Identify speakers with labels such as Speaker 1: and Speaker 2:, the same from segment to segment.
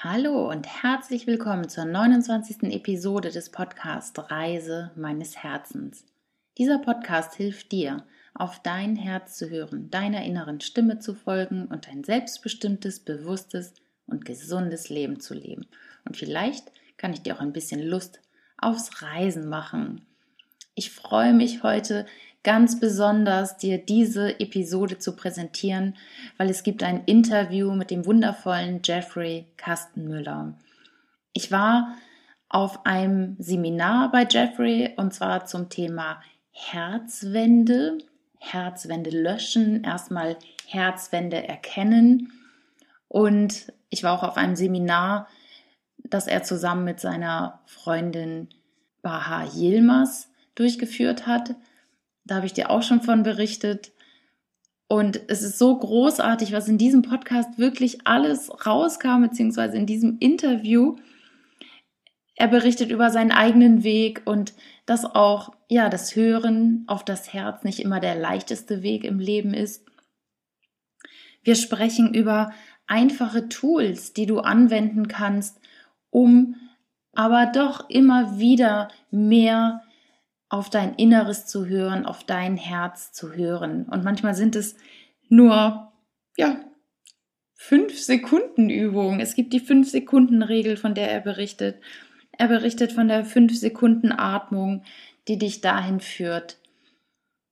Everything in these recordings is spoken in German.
Speaker 1: Hallo und herzlich willkommen zur 29. Episode des Podcasts Reise meines Herzens. Dieser Podcast hilft dir, auf dein Herz zu hören, deiner inneren Stimme zu folgen und ein selbstbestimmtes, bewusstes und gesundes Leben zu leben. Und vielleicht kann ich dir auch ein bisschen Lust aufs Reisen machen. Ich freue mich heute ganz besonders, dir diese Episode zu präsentieren, weil es gibt ein Interview mit dem wundervollen Jeffrey Kastenmüller. Ich war auf einem Seminar bei Jeffrey und zwar zum Thema Herzwände, Herzwände löschen, erstmal Herzwände erkennen und ich war auch auf einem Seminar, das er zusammen mit seiner Freundin Baha Yilmaz durchgeführt hat. Da habe ich dir auch schon von berichtet. Und es ist so großartig, was in diesem Podcast wirklich alles rauskam, beziehungsweise in diesem Interview. Er berichtet über seinen eigenen Weg und dass auch, ja, das Hören auf das Herz nicht immer der leichteste Weg im Leben ist. Wir sprechen über einfache Tools, die du anwenden kannst, um aber doch immer wieder mehr auf dein Inneres zu hören, auf dein Herz zu hören. Und manchmal sind es nur, ja, fünf Sekunden Übungen. Es gibt die fünf Sekunden Regel, von der er berichtet. Er berichtet von der fünf Sekunden Atmung, die dich dahin führt,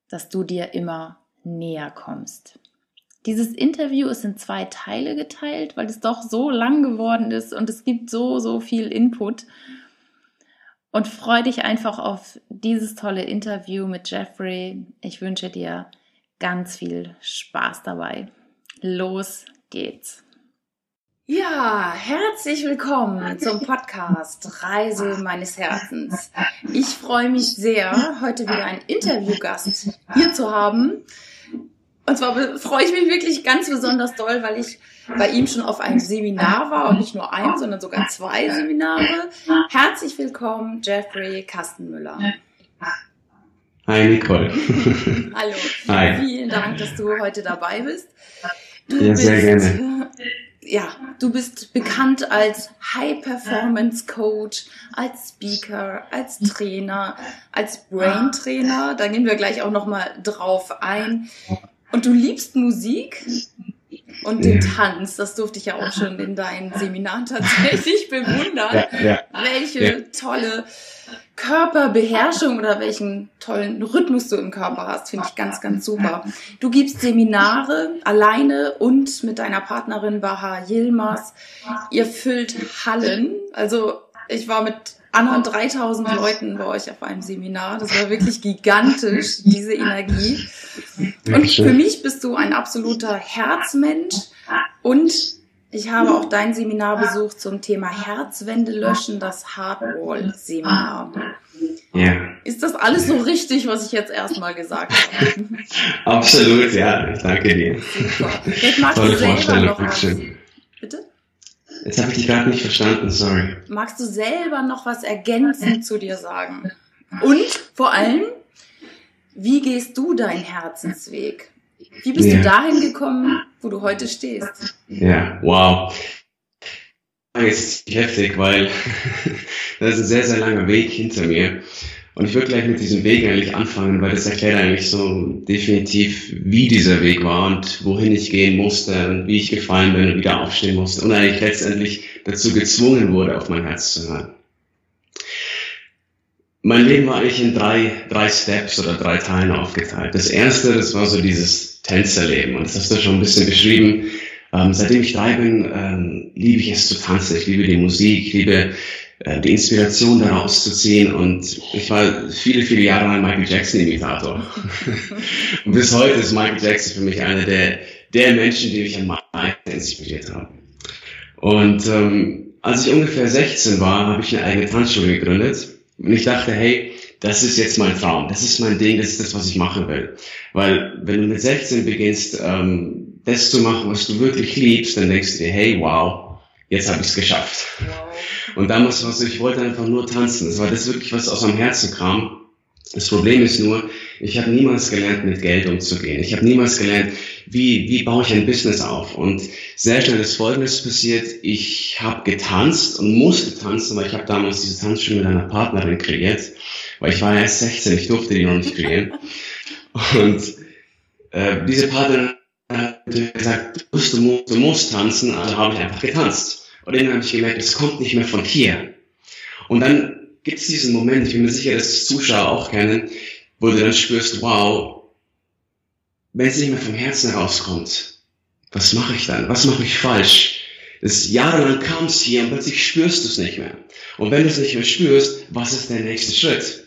Speaker 1: dass du dir immer näher kommst. Dieses Interview ist in zwei Teile geteilt, weil es doch so lang geworden ist und es gibt so, so viel Input und freu dich einfach auf dieses tolle Interview mit Jeffrey. Ich wünsche dir ganz viel Spaß dabei. Los geht's. Ja, herzlich willkommen zum Podcast Reise meines Herzens. Ich freue mich sehr, heute wieder einen Interviewgast hier zu haben. Und zwar freue ich mich wirklich ganz besonders doll, weil ich bei ihm schon auf einem Seminar war und nicht nur ein, sondern sogar zwei Seminare. Herzlich willkommen, Jeffrey Kastenmüller.
Speaker 2: Hi Nicole.
Speaker 1: Hallo. Hi. Vielen Dank, dass du heute dabei bist.
Speaker 2: Du ja, bist, sehr gerne.
Speaker 1: Ja, du bist bekannt als High Performance Coach, als Speaker, als Trainer, als Brain Trainer. Da gehen wir gleich auch noch mal drauf ein. Und du liebst Musik und den Tanz, das durfte ich ja auch schon in deinen Seminaren tatsächlich bewundern. Ja, ja, Welche ja. tolle Körperbeherrschung oder welchen tollen Rhythmus du im Körper hast, finde ich ganz, ganz super. Du gibst Seminare alleine und mit deiner Partnerin Baha Yilmaz. Ihr füllt Hallen. Also ich war mit anderen 3000 Leuten bei euch auf einem Seminar. Das war wirklich gigantisch, diese Energie. Und für mich bist du ein absoluter Herzmensch und ich habe auch dein Seminar besucht zum Thema Herzwände löschen, das Hardwall-Seminar. Ja. Ist das alles so richtig, was ich jetzt erstmal gesagt habe?
Speaker 2: Absolut, ja. Ich danke dir.
Speaker 1: Super. Jetzt magst Tolle du selber noch was.
Speaker 2: Bitte? Jetzt habe ich dich gerade nicht verstanden, sorry.
Speaker 1: Magst du selber noch was ergänzend zu dir sagen? Und vor allem, wie gehst du deinen Herzensweg? Wie bist ja. du dahin gekommen, wo du heute stehst?
Speaker 2: Ja, wow. Das ist heftig, weil das ist ein sehr, sehr langer Weg hinter mir. Und ich würde gleich mit diesem Weg eigentlich anfangen, weil das erklärt eigentlich so definitiv, wie dieser Weg war und wohin ich gehen musste und wie ich gefallen bin und wieder aufstehen musste und eigentlich letztendlich dazu gezwungen wurde, auf mein Herz zu hören. Mein Leben war eigentlich in drei, drei Steps oder drei Teilen aufgeteilt. Das erste, das war so dieses Tänzerleben und das hast du schon ein bisschen beschrieben. Ähm, seitdem ich drei bin, ähm, liebe ich es zu tanzen. Ich liebe die Musik, ich liebe die Inspiration daraus zu ziehen. Und ich war viele, viele Jahre lang Michael Jackson-Imitator. und bis heute ist Michael Jackson für mich einer der, der Menschen, die mich am meisten inspiriert haben. Und ähm, als ich ungefähr 16 war, habe ich eine eigene Tanzschule gegründet. Und ich dachte, hey, das ist jetzt mein Traum, das ist mein Ding, das ist das, was ich machen will. Weil wenn du mit 16 beginnst, ähm, das zu machen, was du wirklich liebst, dann denkst du dir, hey, wow, jetzt habe ich es geschafft. Wow. Und damals war es, ich wollte einfach nur tanzen. Das war das wirklich, was aus meinem Herzen kam. Das Problem ist nur, ich habe niemals gelernt, mit Geld umzugehen. Ich habe niemals gelernt, wie, wie baue ich ein Business auf. Und sehr schnell ist Folgendes passiert. Ich habe getanzt und musste tanzen, weil ich habe damals diese Tanzschule mit einer Partnerin kreiert, weil ich war erst 16, ich durfte die noch nicht kreieren. Und äh, diese Partnerin hat gesagt, du musst, du musst tanzen, also habe ich einfach getanzt. Und dann habe ich gemerkt, es kommt nicht mehr von hier. Und dann gibt es diesen Moment, ich bin mir sicher, dass es Zuschauer auch kennen, wo du dann spürst, wow, wenn es nicht mehr vom Herzen herauskommt, was mache ich dann? Was mache ich falsch? Das jahrelang kam es hier und plötzlich spürst du es nicht mehr. Und wenn du es nicht mehr spürst, was ist der nächste Schritt?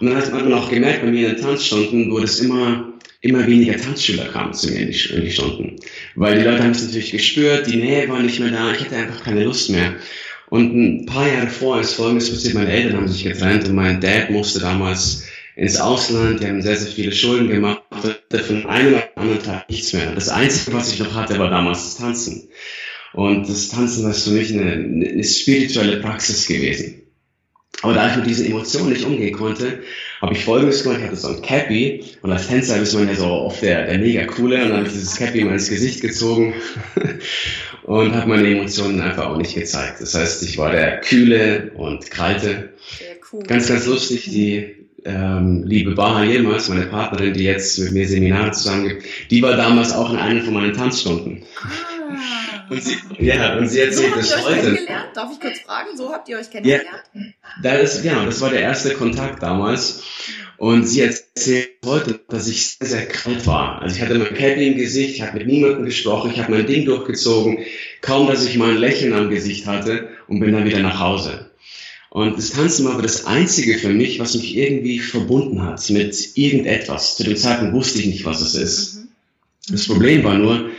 Speaker 2: Und dann hat man auch gemerkt, bei mir in den Tanzstunden, wo das immer, immer weniger Tanzschüler kamen zu mir in die, in die Stunden. Weil die Leute haben es natürlich gespürt, die Nähe war nicht mehr da, ich hatte einfach keine Lust mehr. Und ein paar Jahre vorher ist Folgendes passiert, meine Eltern haben sich getrennt und mein Dad musste damals ins Ausland, die haben sehr, sehr viele Schulden gemacht, von einem auf anderen Tag nichts mehr. Das Einzige, was ich noch hatte, war damals das Tanzen. Und das Tanzen war für mich eine, eine spirituelle Praxis gewesen. Aber da ich mit diesen Emotionen nicht umgehen konnte, habe ich folgendes gemacht, ich hatte so ein Cappy und als Tänzer ist man ja so oft der, der mega coole und dann habe ich dieses Cappy in mein Gesicht gezogen und habe meine Emotionen einfach auch nicht gezeigt. Das heißt, ich war der kühle und kalte. Cool. Ganz, ganz lustig, die ähm, liebe Baha Yilmaz, meine Partnerin, die jetzt mit mir Seminare zusammen gibt, die war damals auch in einer von meinen Tanzstunden. Ah. Und sie, ja, und sie erzählt so
Speaker 1: das heute. Darf ich kurz fragen? So habt ihr euch kennengelernt? Ja,
Speaker 2: das, genau, das war der erste Kontakt damals. Und sie erzählt heute, dass ich sehr, sehr kalt war. Also ich hatte mein Cappy im Gesicht, ich habe mit niemandem gesprochen, ich habe mein Ding durchgezogen, kaum dass ich mal ein Lächeln am Gesicht hatte und bin dann wieder nach Hause. Und das Tanzen war aber das Einzige für mich, was mich irgendwie verbunden hat mit irgendetwas. Zu dem Zeitpunkt wusste ich nicht, was es ist. Mhm. Das Problem war nur,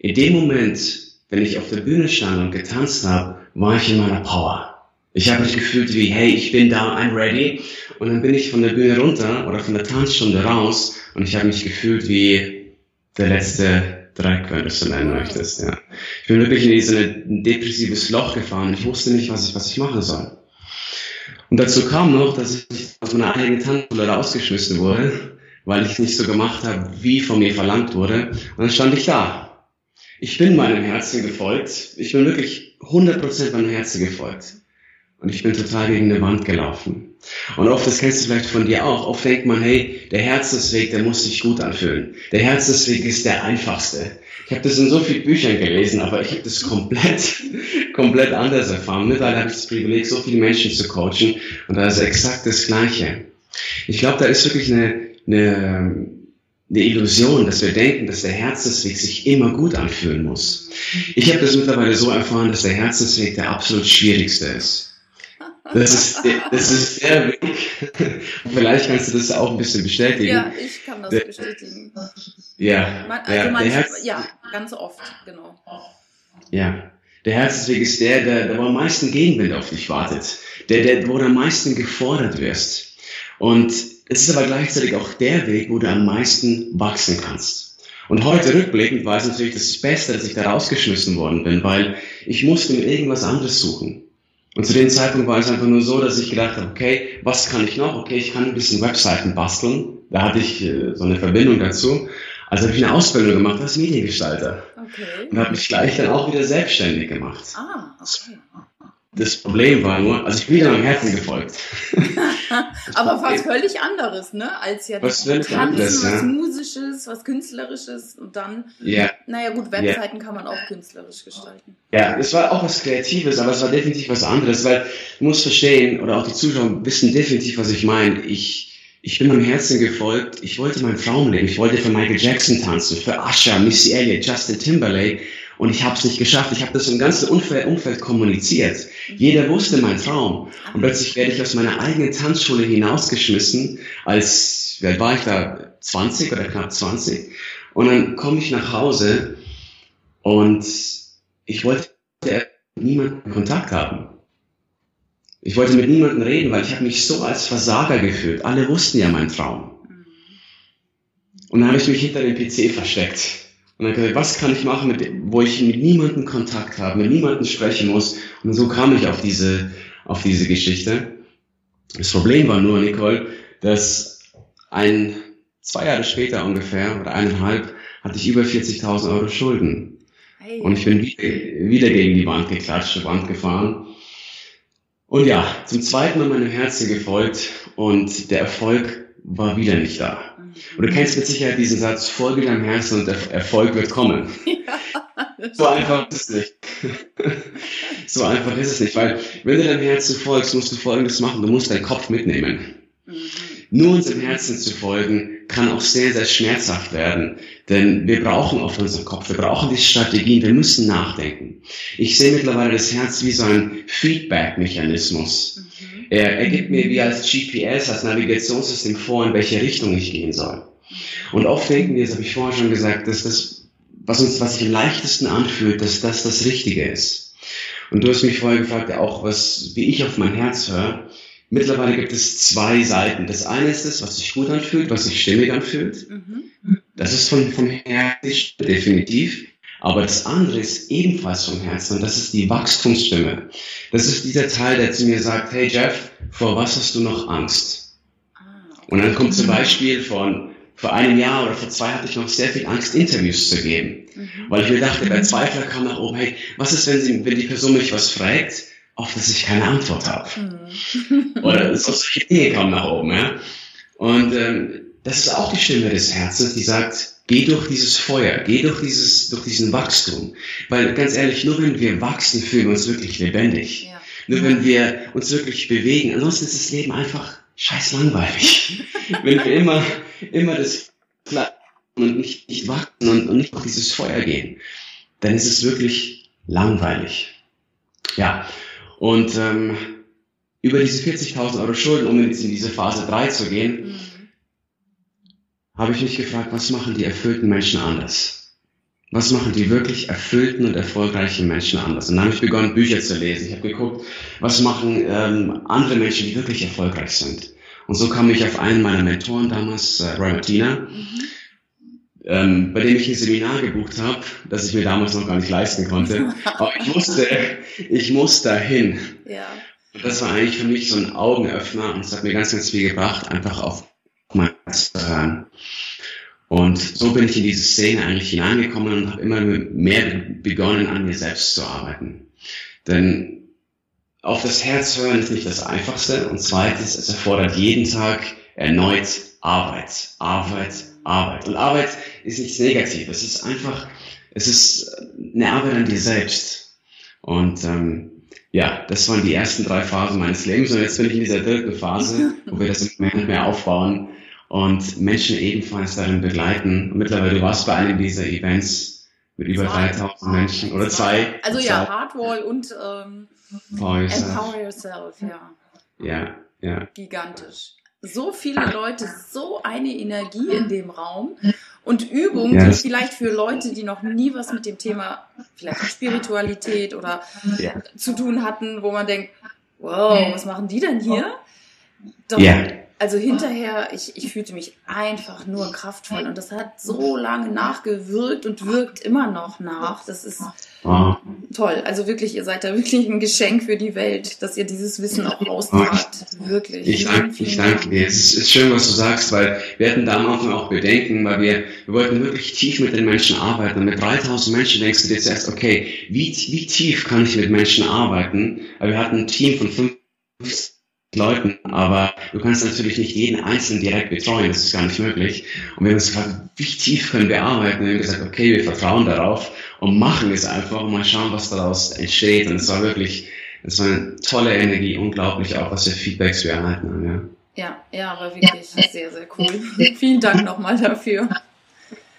Speaker 2: in dem Moment, wenn ich auf der Bühne stand und getanzt habe, war ich in meiner Power. Ich habe mich gefühlt wie, hey, ich bin da, I'm ready. Und dann bin ich von der Bühne runter oder von der Tanzstunde raus und ich habe mich gefühlt wie der letzte Dreck, wenn du es so nennen möchtest. Ja. Ich bin wirklich in so ein depressives Loch gefahren. Ich wusste nicht, was ich, was ich machen soll. Und dazu kam noch, dass ich aus meiner eigenen Tanzschule rausgeschmissen wurde, weil ich nicht so gemacht habe, wie von mir verlangt wurde. Und dann stand ich da. Ich bin meinem Herzen gefolgt. Ich bin wirklich 100% meinem Herzen gefolgt. Und ich bin total gegen eine Wand gelaufen. Und oft, das kennst du vielleicht von dir auch, oft denkt man, hey, der Herzensweg, der muss sich gut anfühlen. Der Herzensweg ist der einfachste. Ich habe das in so vielen Büchern gelesen, aber ich habe das komplett, komplett anders erfahren. Mittlerweile habe ich das Privileg, so viele Menschen zu coachen und da ist exakt das Gleiche. Ich glaube, da ist wirklich eine, eine, eine Illusion, dass wir denken, dass der Herzensweg sich immer gut anfühlen muss. Ich habe das mittlerweile so erfahren, dass der Herzensweg der absolut schwierigste ist. Das ist, das ist der Weg. Vielleicht kannst du das auch ein bisschen bestätigen.
Speaker 1: Ja, ich kann das der, bestätigen.
Speaker 2: Ja,
Speaker 1: also ja, manchmal, Herz, ja, ganz oft, genau.
Speaker 2: Ja, der Herzensweg ist der, der, der wo am meisten Gegenwind auf dich wartet. Der, der, wo du am meisten gefordert wirst. Und es ist aber gleichzeitig auch der Weg, wo du am meisten wachsen kannst. Und heute rückblickend war es natürlich das Beste, dass ich da rausgeschmissen worden bin, weil ich musste mir irgendwas anderes suchen. Und zu dem Zeitpunkt war es einfach nur so, dass ich gedacht habe, okay, was kann ich noch? Okay, ich kann ein bisschen Webseiten basteln. Da hatte ich äh, so eine Verbindung dazu. Also habe ich eine Ausbildung gemacht als Mediengestalter. Okay. Und habe mich gleich dann auch wieder selbstständig gemacht. Ah, okay. Das Problem war nur, also ich bin wieder am Herzen gefolgt.
Speaker 1: Aber was völlig anderes, ne? Als ja
Speaker 2: was Tanzen, anderes,
Speaker 1: was ja. Musisches, was Künstlerisches und dann,
Speaker 2: ja.
Speaker 1: naja gut, Webseiten ja. kann man auch künstlerisch gestalten.
Speaker 2: Ja, es war auch was Kreatives, aber es war definitiv was anderes, weil du musst verstehen, oder auch die Zuschauer wissen definitiv, was ich meine. Ich, ich bin am Herzen gefolgt, ich wollte mein Traumleben, ich wollte für Michael Jackson tanzen, für Usher, Missy Elliott, Justin Timberlake und ich habe es nicht geschafft. Ich habe das im ganzen Umfeld, Umfeld kommuniziert. Jeder wusste mein Traum. Und plötzlich werde ich aus meiner eigenen Tanzschule hinausgeschmissen, als, wer war ich da, 20 oder knapp 20. Und dann komme ich nach Hause und ich wollte niemanden Kontakt haben. Ich wollte mit niemandem reden, weil ich habe mich so als Versager gefühlt. Alle wussten ja meinen Traum. Und dann habe ich mich hinter dem PC versteckt. Und dann gesagt, was kann ich machen, mit, wo ich mit niemandem Kontakt habe, mit niemandem sprechen muss. Und so kam ich auf diese, auf diese Geschichte. Das Problem war nur, Nicole, dass ein, zwei Jahre später ungefähr, oder eineinhalb, hatte ich über 40.000 Euro Schulden. Hey. Und ich bin wieder, wieder gegen die Wand geklatscht, Wand gefahren. Und ja, zum zweiten Mal meinem Herzen gefolgt und der Erfolg war wieder nicht da. Und du kennst mit Sicherheit diesen Satz, folge deinem Herzen und der Erfolg wird kommen. Ja, so einfach ist es nicht. so einfach ist es nicht, weil wenn du deinem Herzen folgst, musst du Folgendes machen, du musst deinen Kopf mitnehmen. Mhm. Nur unserem Herzen zu folgen, kann auch sehr, sehr schmerzhaft werden. Denn wir brauchen auf unseren Kopf, wir brauchen diese Strategien, wir müssen nachdenken. Ich sehe mittlerweile das Herz wie so ein Feedback-Mechanismus. Mhm. Er, er gibt mir wie als GPS, als Navigationssystem vor, in welche Richtung ich gehen soll. Und oft denken wir, das habe ich vorher schon gesagt, dass das, was uns, was sich am leichtesten anfühlt, dass das das Richtige ist. Und du hast mich vorher gefragt, auch was, wie ich auf mein Herz höre. Mittlerweile gibt es zwei Seiten. Das eine ist das, was sich gut anfühlt, was sich stimmig anfühlt. Mhm. Das ist von, vom Herzen definitiv. Aber das andere ist ebenfalls vom Herzen und das ist die Wachstumsstimme. Das ist dieser Teil, der zu mir sagt, hey Jeff, vor was hast du noch Angst? Und dann kommt zum Beispiel von, vor einem Jahr oder vor zwei hatte ich noch sehr viel Angst, Interviews zu geben. Mhm. Weil ich mir dachte, der Zweifler kam nach oben, hey, was ist, wenn, sie, wenn die Person mich was fragt auf das ich keine Antwort habe. Mhm. Oder solche Dinge kommen nach oben. Ja? Und ähm, das ist auch die Stimme des Herzens, die sagt, geh durch dieses Feuer, geh durch, dieses, durch diesen Wachstum. Weil ganz ehrlich, nur wenn wir wachsen, fühlen wir uns wirklich lebendig. Ja. Nur wenn wir uns wirklich bewegen. Ansonsten ist das Leben einfach scheiß langweilig. wenn wir immer, immer das und nicht, nicht wachsen und, und nicht durch dieses Feuer gehen, dann ist es wirklich langweilig. Ja, und ähm, über diese 40.000 Euro Schulden, um jetzt in diese Phase 3 zu gehen, mhm. Habe ich mich gefragt, was machen die erfüllten Menschen anders? Was machen die wirklich erfüllten und erfolgreichen Menschen anders? Und dann habe ich begonnen, Bücher zu lesen. Ich habe geguckt, was machen ähm, andere Menschen, die wirklich erfolgreich sind. Und so kam ich auf einen meiner Mentoren damals, äh, Roy Martina. Mhm ähm, bei dem ich ein Seminar gebucht habe, das ich mir damals noch gar nicht leisten konnte. Aber ich musste, ich muss dahin. Ja. Und das war eigentlich für mich so ein Augenöffner und es hat mir ganz, ganz viel gebracht, einfach auf Und so bin ich in diese Szene eigentlich hineingekommen und habe immer mehr begonnen, an mir selbst zu arbeiten. Denn auf das Herz hören ist nicht das Einfachste und zweitens, es erfordert jeden Tag erneut Arbeit, Arbeit, Arbeit. Und Arbeit ist nichts Negatives. Es ist einfach, es ist eine Arbeit an dir selbst. Und ähm, ja, das waren die ersten drei Phasen meines Lebens. Und jetzt bin ich in dieser dritten Phase, wo wir das mehr und mehr aufbauen und Menschen ebenfalls darin begleiten. Und mittlerweile, du warst bei einem dieser Events mit über zwei. 3000 Menschen oder zwei.
Speaker 1: Also ja, Hardwall und ähm, Empower Yourself, ja.
Speaker 2: Ja, ja.
Speaker 1: Gigantisch so viele Leute, so eine Energie in dem Raum und Übungen, ja. die vielleicht für Leute, die noch nie was mit dem Thema vielleicht Spiritualität oder ja. zu tun hatten, wo man denkt, wow, was machen die denn hier? Doch, ja. Also hinterher, ich, ich fühlte mich einfach nur kraftvoll und das hat so lange nachgewirkt und wirkt immer noch nach. Das ist toll. Also wirklich, ihr seid da wirklich ein Geschenk für die Welt, dass ihr dieses Wissen auch austragt. Wirklich.
Speaker 2: Ich danke, ich danke dir. Es ist schön, was du sagst, weil wir hatten da am Anfang auch Bedenken, weil wir, wir wollten wirklich tief mit den Menschen arbeiten. Und mit 3000 Menschen denkst du dir zuerst, okay, wie, wie tief kann ich mit Menschen arbeiten? Aber wir hatten ein Team von fünf Leuten, aber du kannst natürlich nicht jeden Einzelnen direkt betreuen, das ist gar nicht möglich. Und wir haben uns gefragt, wie tief können wir arbeiten? Und wir haben gesagt, okay, wir vertrauen darauf und machen es einfach und mal schauen, was daraus entsteht. Und es war wirklich, es war eine tolle Energie, unglaublich auch, was für Feedbacks wir erhalten haben, ja.
Speaker 1: Ja, ja, wirklich sehr, sehr cool. Vielen Dank nochmal dafür.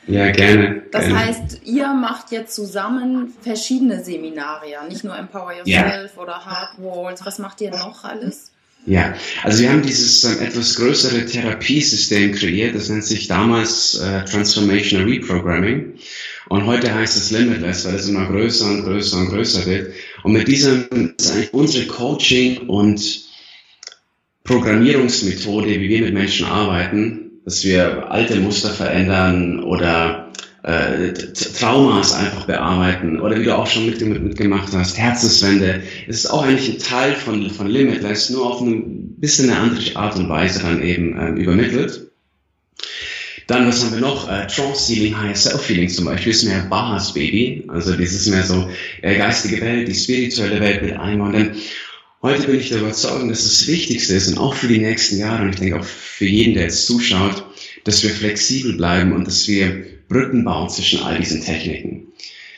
Speaker 2: Ja, gerne.
Speaker 1: Das
Speaker 2: gerne.
Speaker 1: heißt, ihr macht jetzt zusammen verschiedene Seminare, nicht nur Empower Yourself ja. oder Hard Walls. Was macht ihr noch alles?
Speaker 2: Ja, also wir haben dieses äh, etwas größere Therapiesystem kreiert, das nennt sich damals äh, Transformational Reprogramming und heute heißt es Limitless, weil es immer größer und größer und größer wird. Und mit diesem ist eigentlich unsere Coaching und Programmierungsmethode, wie wir mit Menschen arbeiten, dass wir alte Muster verändern oder äh, Traumas einfach bearbeiten oder wie du auch schon mit, mitgemacht hast, Herzenswände. Es ist auch eigentlich ein Teil von, von Limitless, nur auf eine bisschen eine andere Art und Weise dann eben ähm, übermittelt. Dann, was haben wir noch? Äh, Trance Sealing, Higher Self Feeling zum Beispiel, ist mehr Bahas Baby. Also, ist mehr so äh, geistige Welt, die spirituelle Welt mit einmal. Denn heute bin ich der Überzeugung, dass das Wichtigste ist und auch für die nächsten Jahre und ich denke auch für jeden, der jetzt zuschaut, dass wir flexibel bleiben und dass wir Brücken bauen zwischen all diesen Techniken.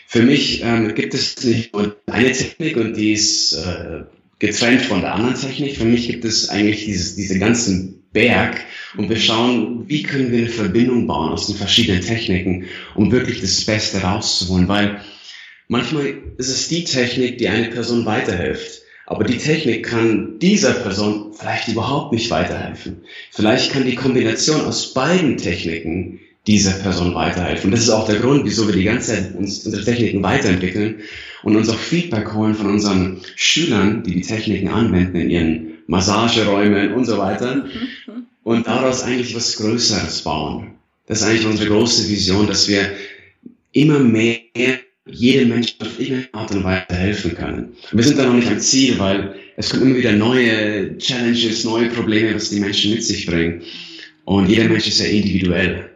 Speaker 2: Für mich ähm, gibt es nicht nur eine Technik und die ist äh, getrennt von der anderen Technik. Für mich gibt es eigentlich dieses, diese ganzen Berg und wir schauen, wie können wir eine Verbindung bauen aus den verschiedenen Techniken, um wirklich das Beste rauszuholen, weil manchmal ist es die Technik, die eine Person weiterhilft. Aber die Technik kann dieser Person vielleicht überhaupt nicht weiterhelfen. Vielleicht kann die Kombination aus beiden Techniken dieser Person weiterhelfen. Und das ist auch der Grund, wieso wir die ganze Zeit uns, unsere Techniken weiterentwickeln und uns auch Feedback holen von unseren Schülern, die die Techniken anwenden in ihren Massageräumen und so weiter und daraus eigentlich was Größeres bauen. Das ist eigentlich unsere große Vision, dass wir immer mehr jedem Menschen auf irgendeine Art und Weise helfen können. Wir sind da noch nicht am Ziel, weil es kommen immer wieder neue Challenges, neue Probleme, was die Menschen mit sich bringen. Und jeder Mensch ist ja individuell.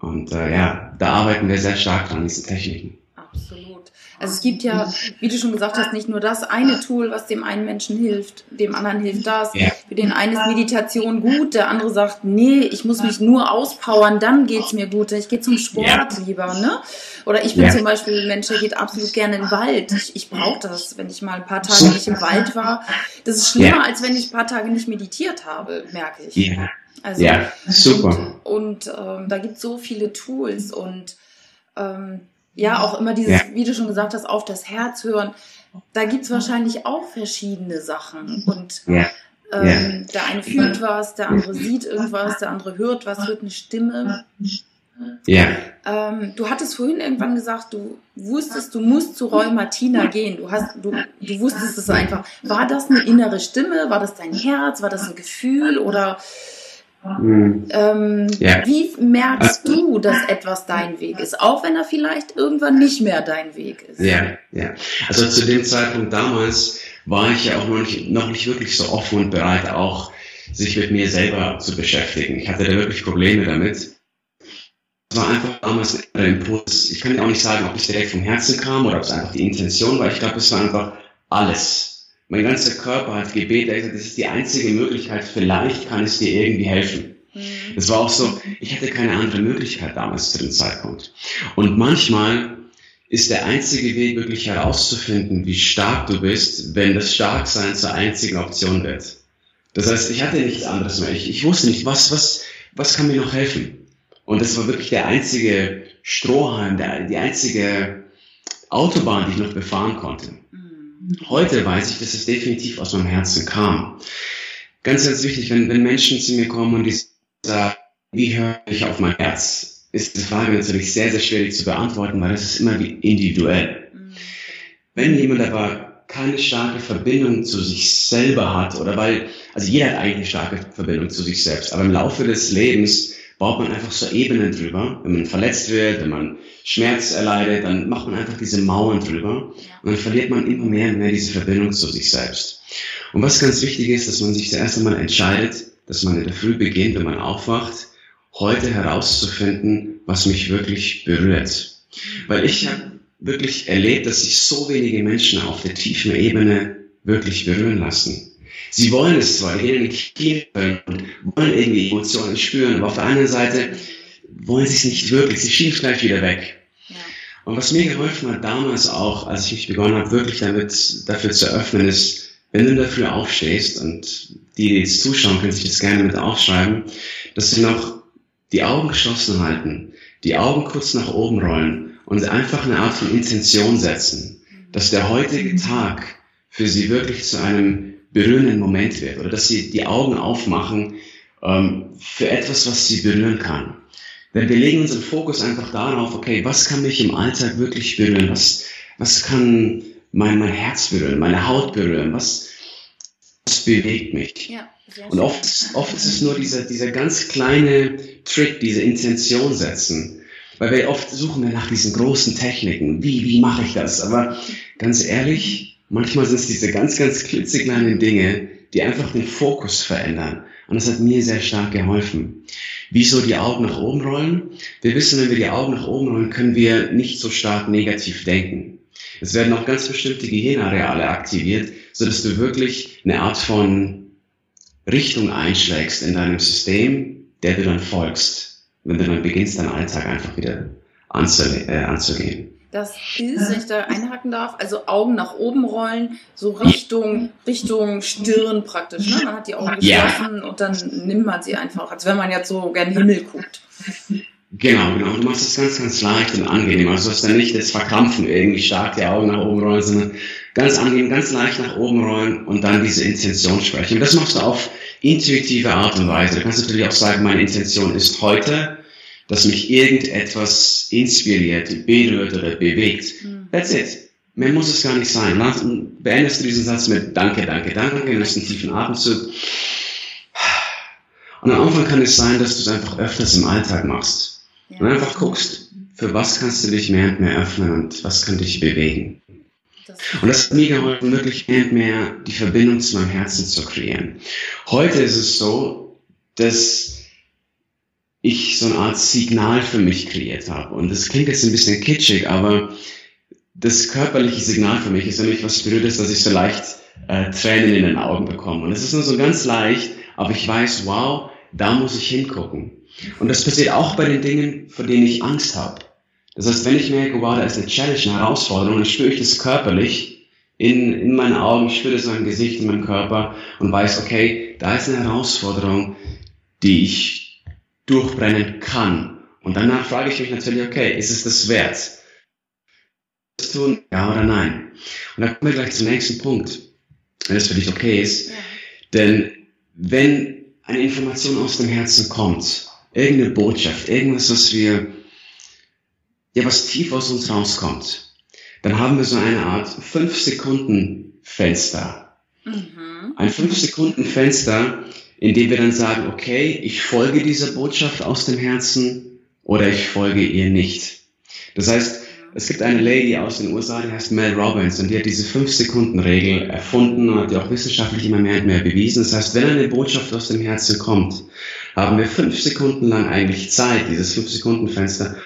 Speaker 2: Und äh, ja, da arbeiten wir sehr stark dran, diese Techniken.
Speaker 1: Absolut. Also es gibt ja, wie du schon gesagt hast, nicht nur das eine Tool, was dem einen Menschen hilft, dem anderen hilft das. Ja. Für den einen ist Meditation gut, der andere sagt, nee, ich muss mich nur auspowern, dann geht's mir gut. Ich gehe zum Sport ja. lieber, ne? Oder ich bin ja. zum Beispiel ein Mensch, der geht absolut gerne in den Wald. Ich, ich brauche das, wenn ich mal ein paar Tage nicht im Wald war. Das ist schlimmer, als wenn ich ein paar Tage nicht meditiert habe, merke ich.
Speaker 2: Ja. Also, ja, super.
Speaker 1: Und, und ähm, da gibt so viele Tools und ähm, ja, auch immer dieses, ja. wie du schon gesagt hast, auf das Herz hören. Da gibt's wahrscheinlich auch verschiedene Sachen. Und ja. Ähm, der eine fühlt was, der andere sieht irgendwas, der andere hört was, hört eine Stimme. Ja. Ähm, du hattest vorhin irgendwann gesagt, du wusstest, du musst zu Roy Martina gehen. Du hast, du, du wusstest es einfach. War das eine innere Stimme? War das dein Herz? War das ein Gefühl? Oder Mhm. Ähm, ja. Wie merkst du, dass etwas dein Weg ist, auch wenn er vielleicht irgendwann nicht mehr dein Weg ist?
Speaker 2: Ja, ja. Also zu dem Zeitpunkt damals war ich ja auch noch nicht, noch nicht wirklich so offen und bereit, auch sich mit mir selber zu beschäftigen. Ich hatte da wirklich Probleme damit. Es war einfach damals ein Impuls. Ich kann dir auch nicht sagen, ob es direkt vom Herzen kam oder ob es einfach die Intention war. Ich glaube, es war einfach alles mein ganzer Körper hat gebetet, er hat gesagt, das ist die einzige Möglichkeit, vielleicht kann es dir irgendwie helfen. Mhm. Das war auch so, ich hatte keine andere Möglichkeit damals zu dem Zeitpunkt. Und manchmal ist der einzige Weg wirklich herauszufinden, wie stark du bist, wenn das Starksein zur einzigen Option wird. Das heißt, ich hatte nichts anderes mehr. Ich, ich wusste nicht, was, was, was kann mir noch helfen? Und das war wirklich der einzige Strohhalm, der, die einzige Autobahn, die ich noch befahren konnte. Heute weiß ich, dass es definitiv aus meinem Herzen kam. Ganz, ganz wichtig, wenn, wenn Menschen zu mir kommen und die sagen, wie höre ich auf mein Herz, ist die Frage natürlich sehr, sehr schwierig zu beantworten, weil es ist immer individuell. Wenn jemand aber keine starke Verbindung zu sich selber hat, oder weil, also jeder hat eigentlich eine starke Verbindung zu sich selbst, aber im Laufe des Lebens baut man einfach so Ebenen drüber. Wenn man verletzt wird, wenn man Schmerz erleidet, dann macht man einfach diese Mauern drüber und dann verliert man immer mehr und mehr diese Verbindung zu sich selbst. Und was ganz wichtig ist, dass man sich zuerst einmal entscheidet, dass man in der Früh beginnt, wenn man aufwacht, heute herauszufinden, was mich wirklich berührt. Weil ich habe wirklich erlebt, dass sich so wenige Menschen auf der tiefen Ebene wirklich berühren lassen. Sie wollen es zwar, gehen in Knie und wollen irgendwie Emotionen spüren, aber auf der anderen Seite wollen sie es nicht wirklich. Sie schieben es gleich wieder weg. Ja. Und was mir geholfen hat damals auch, als ich mich begonnen habe, wirklich damit, dafür zu öffnen, ist, wenn du dafür aufstehst und die, die jetzt zuschauen, können sich das gerne mit aufschreiben, dass sie noch die Augen geschlossen halten, die Augen kurz nach oben rollen und einfach eine Art von Intention setzen, dass der heutige Tag für sie wirklich zu einem berührenden Moment wird oder dass sie die Augen aufmachen ähm, für etwas, was sie berühren kann. Denn wir legen unseren Fokus einfach darauf, okay, was kann mich im Alltag wirklich berühren? Was, was kann mein, mein Herz berühren, meine Haut berühren? Was, was bewegt mich? Ja, Und oft, oft ist es nur dieser, dieser ganz kleine Trick, diese Intention setzen. Weil wir oft suchen wir nach diesen großen Techniken. Wie, wie mache ich das? Aber ganz ehrlich, manchmal sind es diese ganz, ganz klitzekleinen Dinge, die einfach den Fokus verändern. Und das hat mir sehr stark geholfen. Wieso die Augen nach oben rollen? Wir wissen, wenn wir die Augen nach oben rollen, können wir nicht so stark negativ denken. Es werden auch ganz bestimmte Gehirnareale aktiviert, sodass du wirklich eine Art von Richtung einschlägst in deinem System, der du dann folgst, wenn du dann beginnst, deinen Alltag einfach wieder äh, anzugehen.
Speaker 1: Das ist, wenn ich da einhaken darf, also Augen nach oben rollen, so Richtung, Richtung Stirn praktisch. Ne? Man hat die Augen geschlossen ja. und dann nimmt man sie einfach, als wenn man jetzt so gern Himmel guckt.
Speaker 2: Genau, genau. Du machst es ganz, ganz leicht und angenehm. Also du hast dann nicht das Verkrampfen irgendwie stark die Augen nach oben rollen, sondern ganz angenehm, ganz leicht nach oben rollen und dann diese Intention sprechen. Und das machst du auf intuitive Art und Weise. Du kannst natürlich auch sagen, meine Intention ist heute, dass mich irgendetwas inspiriert, berührt oder bewegt. Mhm. That's it. Mehr muss es gar nicht sein. Beendest du diesen Satz mit Danke, danke, danke, nimmst einen tiefen Atemzug. Und am Anfang kann es sein, dass du es einfach öfters im Alltag machst. Ja. Und einfach guckst, für was kannst du dich mehr und mehr öffnen und was kann dich bewegen. Und das hat mir geholfen, wirklich mehr und mehr die Verbindung zu meinem Herzen zu kreieren. Heute ist es so, dass ich so eine Art Signal für mich kreiert habe. Und das klingt jetzt ein bisschen kitschig, aber das körperliche Signal für mich ist, wenn mich was berührt dass ich so leicht äh, Tränen in den Augen bekomme. Und es ist nur so ganz leicht, aber ich weiß, wow, da muss ich hingucken. Und das passiert auch bei den Dingen, vor denen ich Angst habe. Das heißt, wenn ich merke, wow, da ist eine Challenge, eine Herausforderung, dann spüre ich das körperlich in, in meinen Augen, ich spüre das in meinem Gesicht, in meinem Körper und weiß, okay, da ist eine Herausforderung, die ich durchbrennen kann. Und danach frage ich mich natürlich, okay, ist es das wert? Das tun, ja oder nein? Und dann kommen wir gleich zum nächsten Punkt, wenn das für dich okay ist. Ja. Denn wenn eine Information aus dem Herzen kommt, irgendeine Botschaft, irgendwas, was wir ja was tief aus uns rauskommt, dann haben wir so eine Art 5 Sekunden Fenster. Mhm. Ein 5 Sekunden Fenster, in dem wir dann sagen, okay, ich folge dieser Botschaft aus dem Herzen oder ich folge ihr nicht. Das heißt, es gibt eine Lady aus den USA, die heißt Mel Robbins und die hat diese 5-Sekunden-Regel erfunden und hat die auch wissenschaftlich immer mehr und mehr bewiesen. Das heißt, wenn eine Botschaft aus dem Herzen kommt, haben wir 5 Sekunden lang eigentlich Zeit, dieses 5-Sekunden-Fenster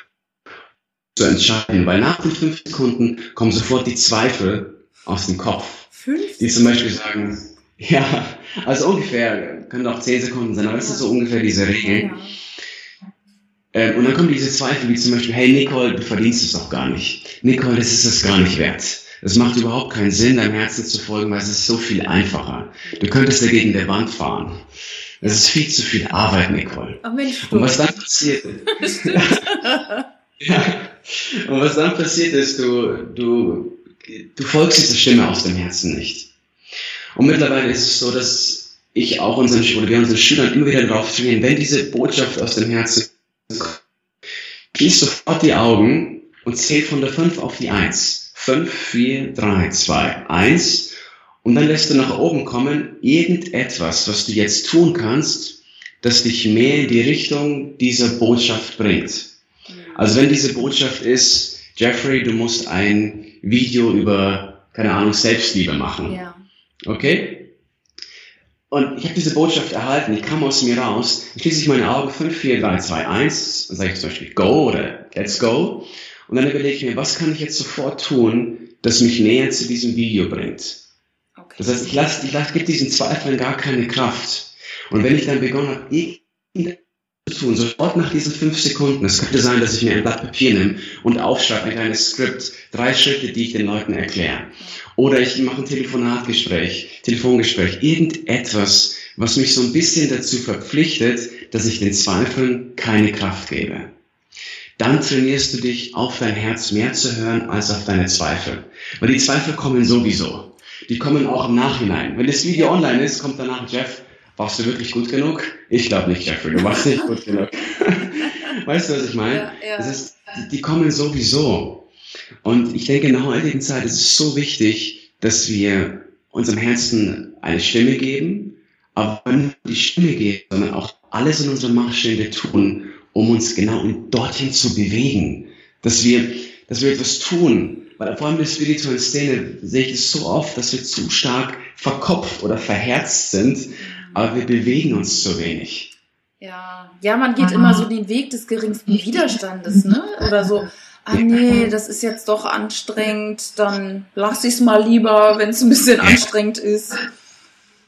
Speaker 2: zu entscheiden, weil nach den fünf Sekunden kommen sofort die Zweifel aus dem Kopf. Fünf? Die zum Beispiel sagen, ja, also ungefähr, können auch zehn Sekunden sein, aber das ist so ungefähr diese Regel. Ähm, und dann kommen diese Zweifel, wie zum Beispiel, hey Nicole, du verdienst es doch gar nicht. Nicole, das ist es gar nicht wert. Es macht überhaupt keinen Sinn, deinem Herzen zu folgen, weil es ist so viel einfacher. Du könntest dagegen der Wand fahren. Das ist viel zu viel Arbeit, Nicole. Oh Mensch, und was dann passiert, ja, und was dann passiert ist, du, du, du folgst dieser Stimme aus dem Herzen nicht. Und mittlerweile ist es so, dass ich auch unseren, oder wir unseren Schülern immer wieder darauf trainieren, wenn diese Botschaft aus dem Herzen kommt, schließ sofort die Augen und zähl von der 5 auf die 1. 5, 4, 3, 2, 1. Und dann lässt du nach oben kommen irgendetwas, was du jetzt tun kannst, das dich mehr in die Richtung dieser Botschaft bringt. Also wenn diese Botschaft ist, Jeffrey, du musst ein Video über, keine Ahnung, Selbstliebe machen. Ja. Okay? Und ich habe diese Botschaft erhalten, ich kam aus mir raus, schließe ich meine Augen, 5, 4, 3, 2, 1, dann sage ich zum Beispiel Go oder Let's Go. Und dann überlege ich mir, was kann ich jetzt sofort tun, das mich näher zu diesem Video bringt. Okay. Das heißt, ich lasse, ich lasse, gebe diesen Zweifeln gar keine Kraft. Und wenn ich dann begonnen habe, tun, sofort nach diesen fünf Sekunden. Es könnte sein, dass ich mir ein Blatt Papier nehme und aufschreibe ein kleines Skript, drei Schritte, die ich den Leuten erkläre. Oder ich mache ein Telefonatgespräch, Telefongespräch, irgendetwas, was mich so ein bisschen dazu verpflichtet, dass ich den Zweifeln keine Kraft gebe. Dann trainierst du dich, auf dein Herz mehr zu hören als auf deine Zweifel. Weil die Zweifel kommen sowieso. Die kommen auch im Nachhinein. Wenn das Video online ist, kommt danach Jeff, warst du wirklich gut genug? Ich glaube nicht, Jeffrey, du warst nicht gut genug. weißt du, was ich meine? Ja, ja. Das ist, die, die kommen sowieso. Und ich denke, in der heutigen Zeit ist es so wichtig, dass wir unserem Herzen eine Stimme geben, aber nicht die Stimme geben, sondern auch alles in unserer Macht Stehende tun, um uns genau dorthin zu bewegen, dass wir, dass wir etwas tun. Weil vor allem in der spirituellen Szene sehe ich es so oft, dass wir zu stark verkopft oder verherzt sind, aber wir bewegen uns zu wenig.
Speaker 1: Ja, ja, man geht immer so den Weg des geringsten Widerstandes, ne? Oder so, ah nee, das ist jetzt doch anstrengend, dann lass ich es mal lieber, wenn es ein bisschen anstrengend ist.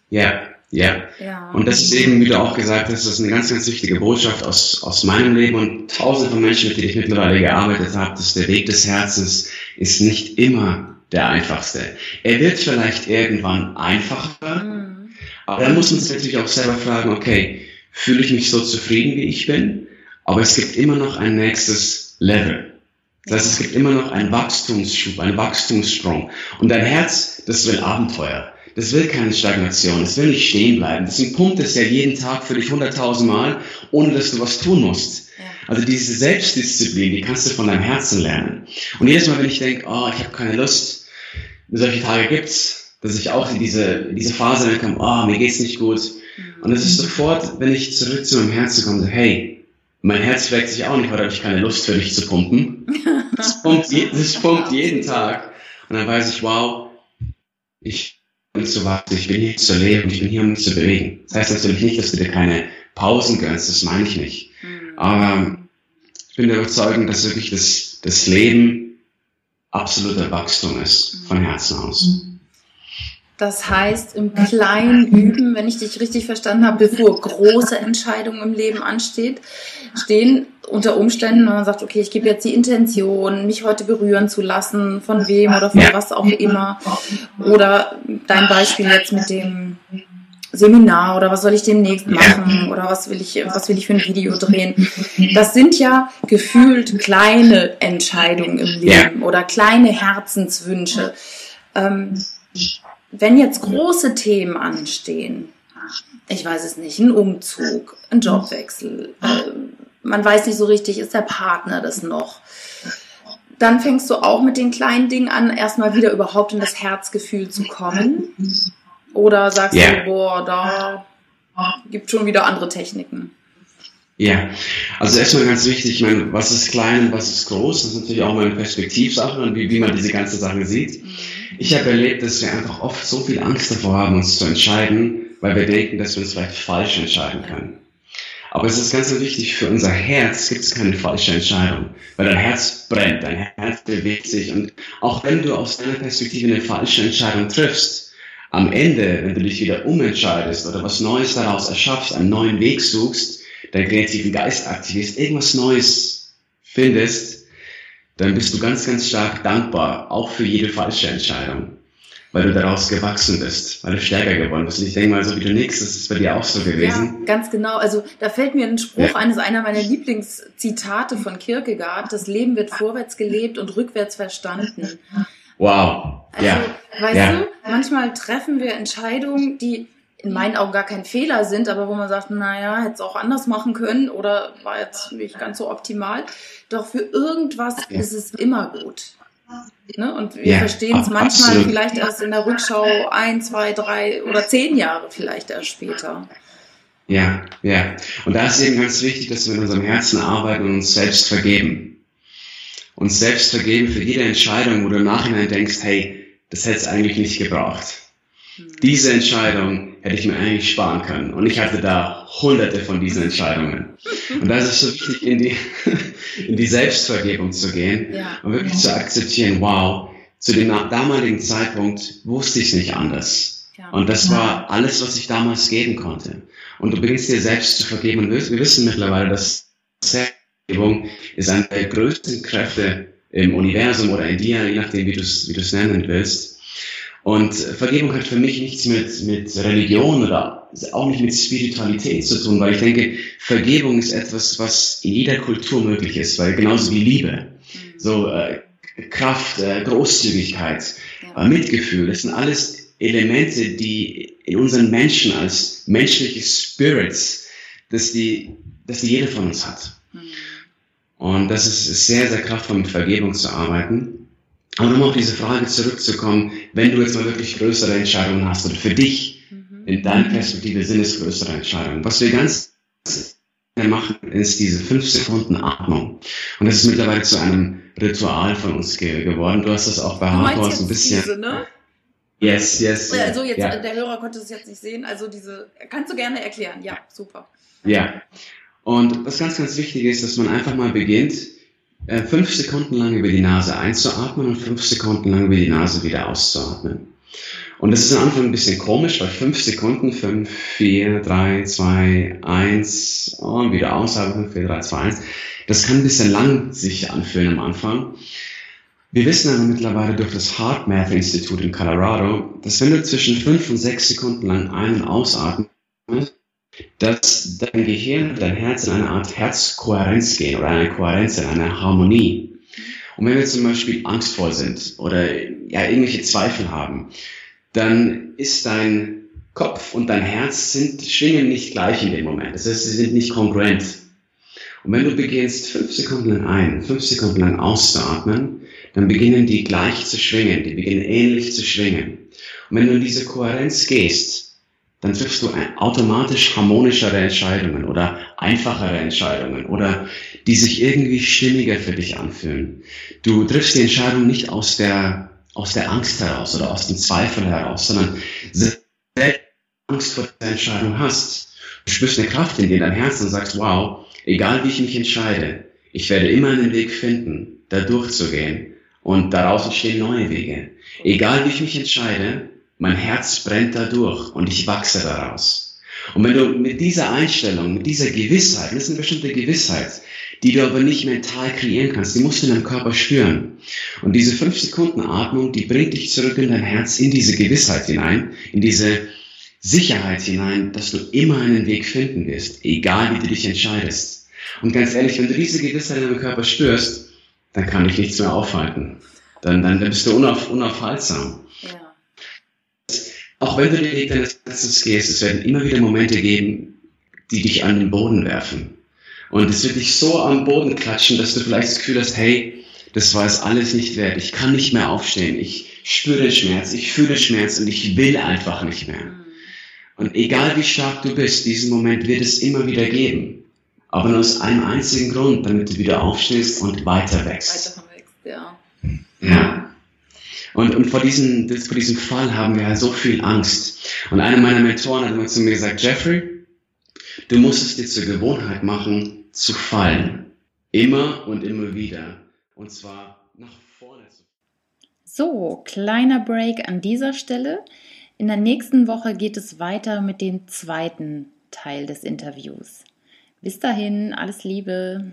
Speaker 2: Ja, ja, ja. Und das ist eben, wie du auch gesagt hast, das ist eine ganz, ganz wichtige Botschaft aus, aus meinem Leben und tausende von Menschen, mit denen ich mittlerweile gearbeitet habe, dass der Weg des Herzens ist nicht immer der einfachste. Er wird vielleicht irgendwann einfacher, mhm. Aber dann muss man sich natürlich auch selber fragen, okay, fühle ich mich so zufrieden, wie ich bin? Aber es gibt immer noch ein nächstes Level. Das heißt, es gibt immer noch einen Wachstumsschub, einen Wachstumssprung. Und dein Herz, das will Abenteuer. Das will keine Stagnation. Das will nicht stehen bleiben. Das pumpt es ja jeden Tag für dich hunderttausend Mal, ohne dass du was tun musst. Also diese Selbstdisziplin, die kannst du von deinem Herzen lernen. Und jedes Mal, wenn ich denke, oh, ich habe keine Lust, solche Tage gibt's, dass ich auch in diese, diese Phase komme, oh, mir geht's nicht gut. Und es ist sofort, wenn ich zurück zu meinem Herzen komme, so, hey, mein Herz fragt sich auch nicht, weil habe ich keine Lust für dich zu pumpen. Das pumpt, je, das pumpt jeden Tag. Und dann weiß ich, wow, ich bin zu wachsen, ich bin hier zu leben, ich bin hier, um mich zu bewegen. Das heißt natürlich nicht, dass du dir keine Pausen gönnst, das meine ich nicht. Mhm. Aber ich bin der Überzeugung, dass wirklich das, das Leben absoluter Wachstum ist, von Herzen aus.
Speaker 1: Das heißt, im Kleinen üben, wenn ich dich richtig verstanden habe, bevor große Entscheidungen im Leben ansteht, stehen unter Umständen, wenn man sagt, okay, ich gebe jetzt die Intention, mich heute berühren zu lassen, von wem oder von was auch immer. Oder dein Beispiel jetzt mit dem Seminar oder was soll ich demnächst machen oder was will ich, was will ich für ein Video drehen. Das sind ja gefühlt kleine Entscheidungen im Leben oder kleine Herzenswünsche. Ähm, wenn jetzt große Themen anstehen, ich weiß es nicht, ein Umzug, ein Jobwechsel, äh, man weiß nicht so richtig, ist der Partner das noch? Dann fängst du auch mit den kleinen Dingen an, erstmal wieder überhaupt in das Herzgefühl zu kommen. Oder sagst yeah. du, boah, da gibt schon wieder andere Techniken?
Speaker 2: Ja, also erstmal ganz wichtig, ich meine, was ist klein was ist groß, das ist natürlich auch mal eine Perspektivsache und wie, wie man diese ganze Sache sieht. Mhm. Ich habe erlebt, dass wir einfach oft so viel Angst davor haben, uns zu entscheiden, weil wir denken, dass wir uns vielleicht falsch entscheiden können. Aber es ist ganz wichtig, für unser Herz gibt es keine falsche Entscheidung, weil dein Herz brennt, dein Herz bewegt sich und auch wenn du aus deiner Perspektive eine falsche Entscheidung triffst, am Ende, wenn du dich wieder umentscheidest oder was Neues daraus erschaffst, einen neuen Weg suchst, deinen kreativen Geist aktivierst, irgendwas Neues findest, dann bist du ganz, ganz stark dankbar, auch für jede falsche Entscheidung, weil du daraus gewachsen bist, weil du stärker geworden bist. Und ich denke mal, so wie du nix, das ist bei dir auch so gewesen.
Speaker 1: Ja, ganz genau. Also da fällt mir ein Spruch ja. eines einer meiner Lieblingszitate von Kierkegaard, das Leben wird vorwärts gelebt und rückwärts verstanden.
Speaker 2: Wow.
Speaker 1: Also, ja. weißt ja. du, manchmal treffen wir Entscheidungen, die in meinen Augen gar kein Fehler sind, aber wo man sagt, naja, hätte es auch anders machen können oder war jetzt nicht ganz so optimal. Doch für irgendwas ja. ist es immer gut. Ne? Und wir ja, verstehen es manchmal absolut. vielleicht erst in der Rückschau ein, zwei, drei oder zehn Jahre vielleicht erst später.
Speaker 2: Ja, ja. Und da ist eben ganz wichtig, dass wir in unserem Herzen arbeiten und uns selbst vergeben. Uns selbst vergeben für jede Entscheidung, wo du im Nachhinein denkst, hey, das hätte es eigentlich nicht gebraucht. Diese Entscheidung hätte ich mir eigentlich sparen können. Und ich hatte da hunderte von diesen Entscheidungen. Und da ist es so wichtig, in die, in die Selbstvergebung zu gehen ja. und wirklich zu akzeptieren, wow, zu dem damaligen Zeitpunkt wusste ich es nicht anders. Ja. Und das war alles, was ich damals geben konnte. Und du beginnst dir selbst zu vergeben. Und wir, wissen mittlerweile, dass Selbstvergebung ist eine der größten Kräfte im Universum oder in dir, je nachdem, wie du es wie nennen willst und Vergebung hat für mich nichts mit, mit Religion oder auch nicht mit Spiritualität zu tun, weil ich denke, Vergebung ist etwas, was in jeder Kultur möglich ist, weil genauso wie Liebe, so äh, Kraft, äh, Großzügigkeit, äh, Mitgefühl, das sind alles Elemente, die in unseren Menschen als menschliche Spirits, dass die, dass die jeder von uns hat. Mhm. Und das ist sehr, sehr kraftvoll, mit Vergebung zu arbeiten. Aber um auf diese Frage zurückzukommen, wenn du jetzt mal wirklich größere Entscheidungen hast oder für dich mhm. in deiner Perspektive sind es größere Entscheidungen. Was wir ganz machen, ist diese fünf Sekunden Atmung. Und das ist mittlerweile zu einem Ritual von uns ge geworden. Du hast das auch bei Hardcore ein bisschen. Diese, ne? Yes, yes.
Speaker 1: Also jetzt, ja. der Hörer konnte es jetzt nicht sehen. Also diese, kannst du gerne erklären. Ja, super.
Speaker 2: Ja. Und was ganz, ganz wichtig ist, dass man einfach mal beginnt, äh, fünf Sekunden lang über die Nase einzuatmen und fünf Sekunden lang über die Nase wieder auszuatmen. Und das ist am Anfang ein bisschen komisch, weil fünf Sekunden, fünf, vier, drei, zwei, eins, und wieder ausatmen, vier, drei, zwei, eins. Das kann ein bisschen lang sich anfühlen am Anfang. Wir wissen aber mittlerweile durch das Heart Math Institut in Colorado, dass wenn du zwischen fünf und sechs Sekunden lang ein- und ausatmest, dass dein Gehirn, dein Herz in eine Art Herzkohärenz gehen oder eine Kohärenz, in eine Harmonie. Und wenn wir zum Beispiel angstvoll sind oder ja irgendwelche Zweifel haben, dann ist dein Kopf und dein Herz sind, schwingen nicht gleich in dem Moment. Das heißt, sie sind nicht kongruent. Und wenn du beginnst, fünf Sekunden lang ein, fünf Sekunden lang auszuatmen, dann beginnen die gleich zu schwingen, die beginnen ähnlich zu schwingen. Und wenn du in diese Kohärenz gehst, dann triffst du automatisch harmonischere Entscheidungen oder einfachere Entscheidungen oder die sich irgendwie stimmiger für dich anfühlen. Du triffst die Entscheidung nicht aus der, aus der Angst heraus oder aus dem Zweifel heraus, sondern selbst Angst vor der Entscheidung hast. Du spürst eine Kraft in dir, dein Herz und sagst, wow, egal wie ich mich entscheide, ich werde immer einen Weg finden, da durchzugehen und daraus entstehen neue Wege. Egal wie ich mich entscheide, mein Herz brennt dadurch und ich wachse daraus. Und wenn du mit dieser Einstellung, mit dieser Gewissheit, das ist eine bestimmte Gewissheit, die du aber nicht mental kreieren kannst, die musst du in deinem Körper spüren. Und diese fünf Sekunden Atmung, die bringt dich zurück in dein Herz, in diese Gewissheit hinein, in diese Sicherheit hinein, dass du immer einen Weg finden wirst, egal wie du dich entscheidest. Und ganz ehrlich, wenn du diese Gewissheit in deinem Körper spürst, dann kann dich nichts mehr aufhalten. Dann, dann, dann bist du unauf, unaufhaltsam. Auch wenn du den Weg deines Herzens gehst, es werden immer wieder Momente geben, die dich an den Boden werfen. Und es wird dich so am Boden klatschen, dass du vielleicht das Gefühl hast, hey, das war es alles nicht wert. Ich kann nicht mehr aufstehen. Ich spüre Schmerz, ich fühle Schmerz und ich will einfach nicht mehr. Und egal wie stark du bist, diesen Moment wird es immer wieder geben. Aber nur aus einem einzigen Grund, damit du wieder aufstehst und weiter wächst. Weiter wächst, ja. Ja. Und, und vor, diesem, vor diesem Fall haben wir so viel Angst. Und einer meiner Mentoren hat immer zu mir gesagt, Jeffrey, du musst es dir zur Gewohnheit machen, zu fallen. Immer und immer wieder. Und zwar nach vorne.
Speaker 3: So, kleiner Break an dieser Stelle. In der nächsten Woche geht es weiter mit dem zweiten Teil des Interviews. Bis dahin, alles Liebe.